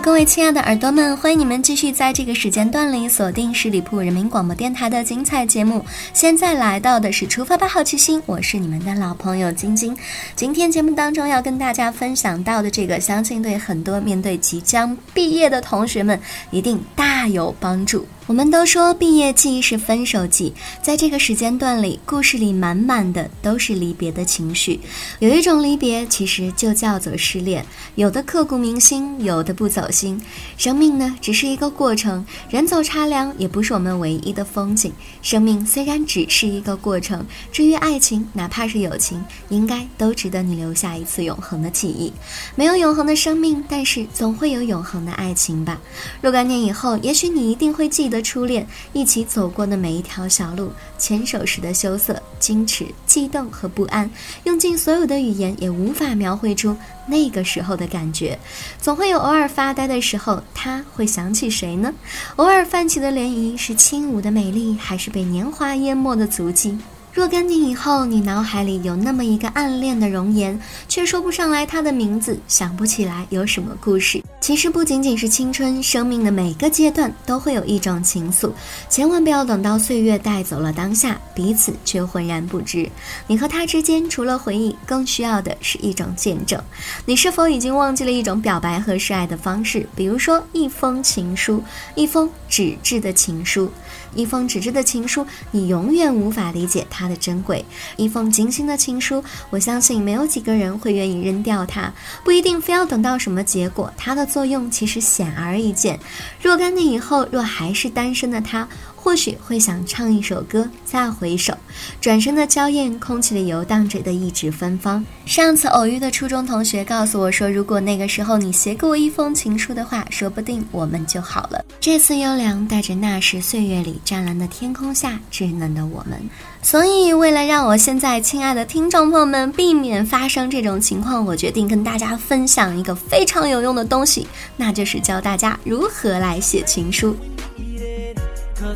各位亲爱的耳朵们，欢迎你们继续在这个时间段里锁定十里铺人民广播电台的精彩节目。现在来到的是出发吧好奇心，我是你们的老朋友晶晶。今天节目当中要跟大家分享到的这个，相信对很多面对即将毕业的同学们一定大有帮助。我们都说毕业季是分手季，在这个时间段里，故事里满满的都是离别的情绪。有一种离别，其实就叫做失恋，有的刻骨铭心，有的不走心。生命呢，只是一个过程，人走茶凉也不是我们唯一的风景。生命虽然只是一个过程，至于爱情，哪怕是友情，应该都值得你留下一次永恒的记忆。没有永恒的生命，但是总会有永恒的爱情吧。若干年以后，也许你一定会记得。的初恋，一起走过的每一条小路，牵手时的羞涩、矜持、悸动和不安，用尽所有的语言也无法描绘出那个时候的感觉。总会有偶尔发呆的时候，他会想起谁呢？偶尔泛起的涟漪，是轻舞的美丽，还是被年华淹没的足迹？若干年以后，你脑海里有那么一个暗恋的容颜，却说不上来他的名字，想不起来有什么故事。其实不仅仅是青春，生命的每个阶段都会有一种情愫，千万不要等到岁月带走了当下，彼此却浑然不知。你和他之间，除了回忆，更需要的是一种见证。你是否已经忘记了一种表白和示爱的方式？比如说一封情书，一封纸质的情书。一封纸质的情书，你永远无法理解它的珍贵。一封精心的情书，我相信没有几个人会愿意扔掉它。不一定非要等到什么结果，它的作用其实显而易见。若干年以后，若还是单身的他。或许会想唱一首歌，再回首，转身的娇艳，空气里游荡着的一纸芬芳。上次偶遇的初中同学告诉我说，如果那个时候你写给我一封情书的话，说不定我们就好了。这次优良带着那时岁月里湛蓝的天空下稚嫩的我们，所以为了让我现在亲爱的听众朋友们避免发生这种情况，我决定跟大家分享一个非常有用的东西，那就是教大家如何来写情书。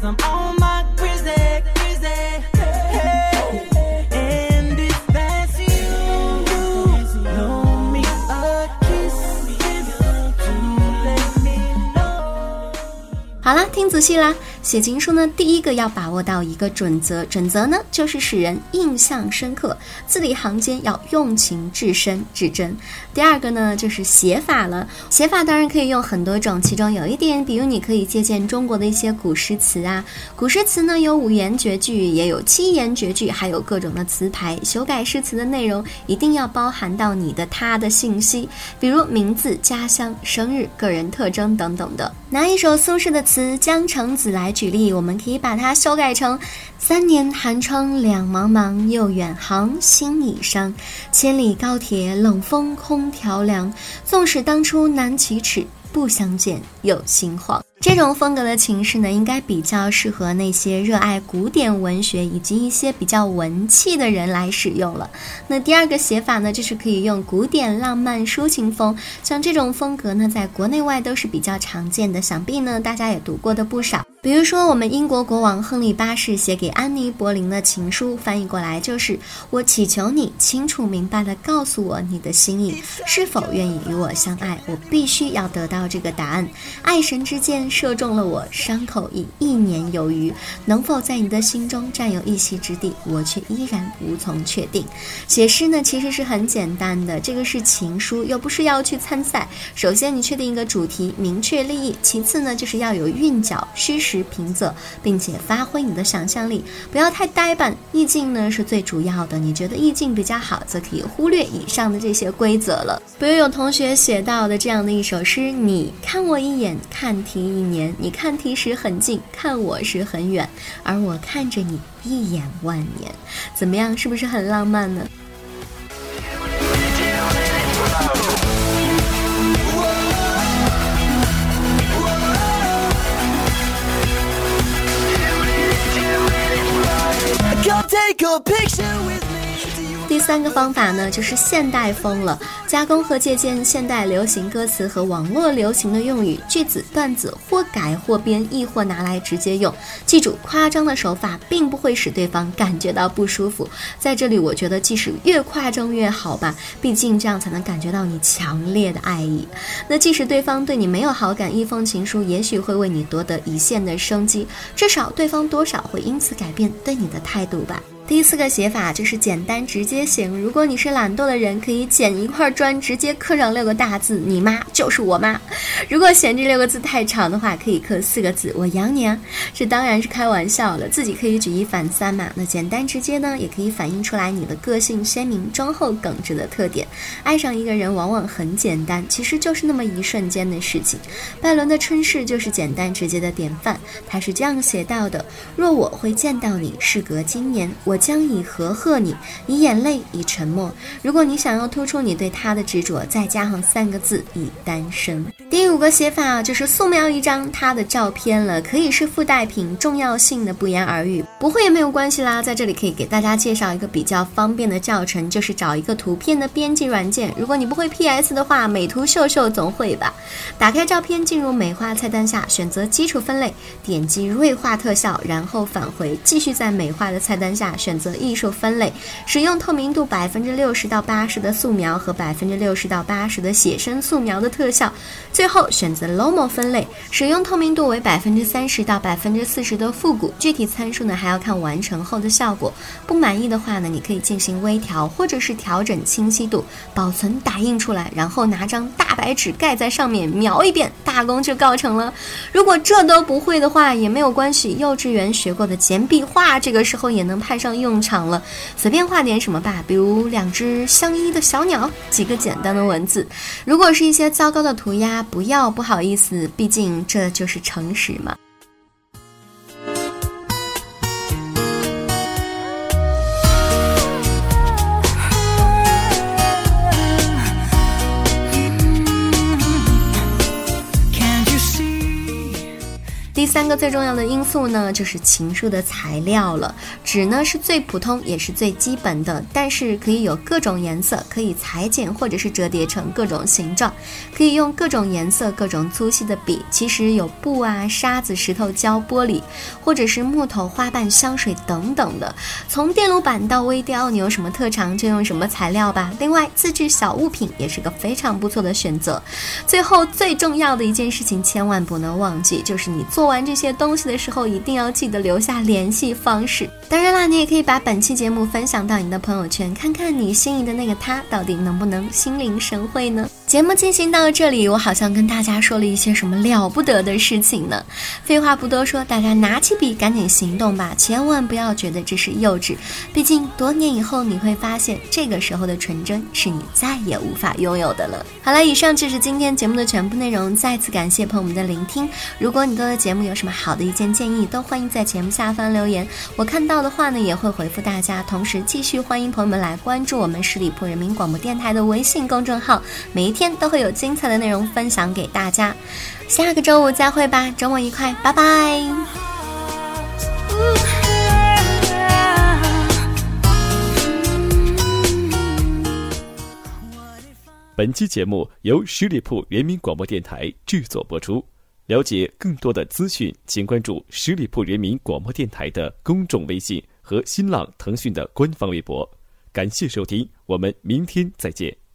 Cause I'm on my crazy, crazy. And if that's you, blow me a kiss to let me know. 好了，听仔细啦。写情书呢，第一个要把握到一个准则，准则呢就是使人印象深刻，字里行间要用情至深至真。第二个呢就是写法了，写法当然可以用很多种，其中有一点，比如你可以借鉴中国的一些古诗词啊，古诗词呢有五言绝句，也有七言绝句，还有各种的词牌。修改诗词的内容一定要包含到你的他的信息，比如名字、家乡、生日、个人特征等等的。拿一首苏轼的词《江城子》来。举例，我们可以把它修改成：三年寒窗两茫茫，又远航心已伤。千里高铁冷风空调凉，纵使当初难启齿，不相见又心慌。这种风格的情诗呢，应该比较适合那些热爱古典文学以及一些比较文气的人来使用了。那第二个写法呢，就是可以用古典浪漫抒情风，像这种风格呢，在国内外都是比较常见的，想必呢大家也读过的不少。比如说，我们英国国王亨利八世写给安妮·柏林的情书，翻译过来就是：“我祈求你清楚明白地告诉我你的心意，是否愿意与我相爱？我必须要得到这个答案。爱神之箭射中了我，伤口已一年有余，能否在你的心中占有一席之地，我却依然无从确定。”写诗呢，其实是很简单的，这个是情书，又不是要去参赛。首先，你确定一个主题，明确立意；其次呢，就是要有韵脚，虚实。平仄，并且发挥你的想象力，不要太呆板。意境呢是最主要的，你觉得意境比较好，则可以忽略以上的这些规则了。比如有同学写到的这样的一首诗：你看我一眼，看题一年；你看题时很近，看我时很远，而我看着你一眼万年。怎么样，是不是很浪漫呢？第三个方法呢，就是现代风了，加工和借鉴现代流行歌词和网络流行的用语、句子、段子，或改或编，亦或拿来直接用。记住，夸张的手法并不会使对方感觉到不舒服。在这里，我觉得即使越夸张越好吧，毕竟这样才能感觉到你强烈的爱意。那即使对方对你没有好感，一封情书也许会为你夺得一线的生机，至少对方多少会因此改变对你的态度吧。第四个写法就是简单直接型。如果你是懒惰的人，可以捡一块砖直接刻上六个大字：“你妈就是我妈。”如果嫌这六个字太长的话，可以刻四个字：“我养你啊。”这当然是开玩笑了，自己可以举一反三嘛。那简单直接呢，也可以反映出来你的个性鲜明、忠厚耿直的特点。爱上一个人往往很简单，其实就是那么一瞬间的事情。拜伦的《春逝》就是简单直接的典范。他是这样写到的：“若我会见到你，事隔今年，我。”将以和贺你，以眼泪，以沉默。如果你想要突出你对他的执着，再加上三个字：以单身。第五个写法就是素描一张他的照片了，可以是附带品，重要性的不言而喻。不会也没有关系啦，在这里可以给大家介绍一个比较方便的教程，就是找一个图片的编辑软件。如果你不会 PS 的话，美图秀秀总会吧。打开照片，进入美化菜单下，选择基础分类，点击锐化特效，然后返回，继续在美化的菜单下。选选择艺术分类，使用透明度百分之六十到八十的素描和百分之六十到八十的写生素描的特效。最后选择 Lomo 分类，使用透明度为百分之三十到百分之四十的复古。具体参数呢还要看完成后的效果。不满意的话呢，你可以进行微调或者是调整清晰度。保存打印出来，然后拿张大白纸盖在上面，描一遍，大功就告成了。如果这都不会的话也没有关系，幼稚园学过的简笔画，这个时候也能派上。用场了，随便画点什么吧，比如两只相依的小鸟，几个简单的文字。如果是一些糟糕的涂鸦，不要，不好意思，毕竟这就是诚实嘛。第三个最重要的因素呢，就是情书的材料了。纸呢是最普通也是最基本的，但是可以有各种颜色，可以裁剪或者是折叠成各种形状，可以用各种颜色、各种粗细的笔。其实有布啊、沙子、石头、胶、玻璃，或者是木头、花瓣、香水等等的。从电路板到微雕，你有什么特长就用什么材料吧。另外，自制小物品也是个非常不错的选择。最后最重要的一件事情，千万不能忘记，就是你做。玩这些东西的时候，一定要记得留下联系方式。当然啦，你也可以把本期节目分享到你的朋友圈，看看你心仪的那个他到底能不能心领神会呢？节目进行到这里，我好像跟大家说了一些什么了不得的事情呢？废话不多说，大家拿起笔赶紧行动吧，千万不要觉得这是幼稚。毕竟多年以后你会发现，这个时候的纯真是你再也无法拥有的了。好了，以上就是今天节目的全部内容，再次感谢朋友们的聆听。如果你对节目有什么好的意见建议，都欢迎在节目下方留言，我看到的话呢也会回复大家。同时，继续欢迎朋友们来关注我们十里铺人民广播电台的微信公众号，每一。天都会有精彩的内容分享给大家，下个周五再会吧，周末愉快，拜拜。本期节目由十里铺人民广播电台制作播出。了解更多的资讯，请关注十里铺人民广播电台的公众微信和新浪、腾讯的官方微博。感谢收听，我们明天再见。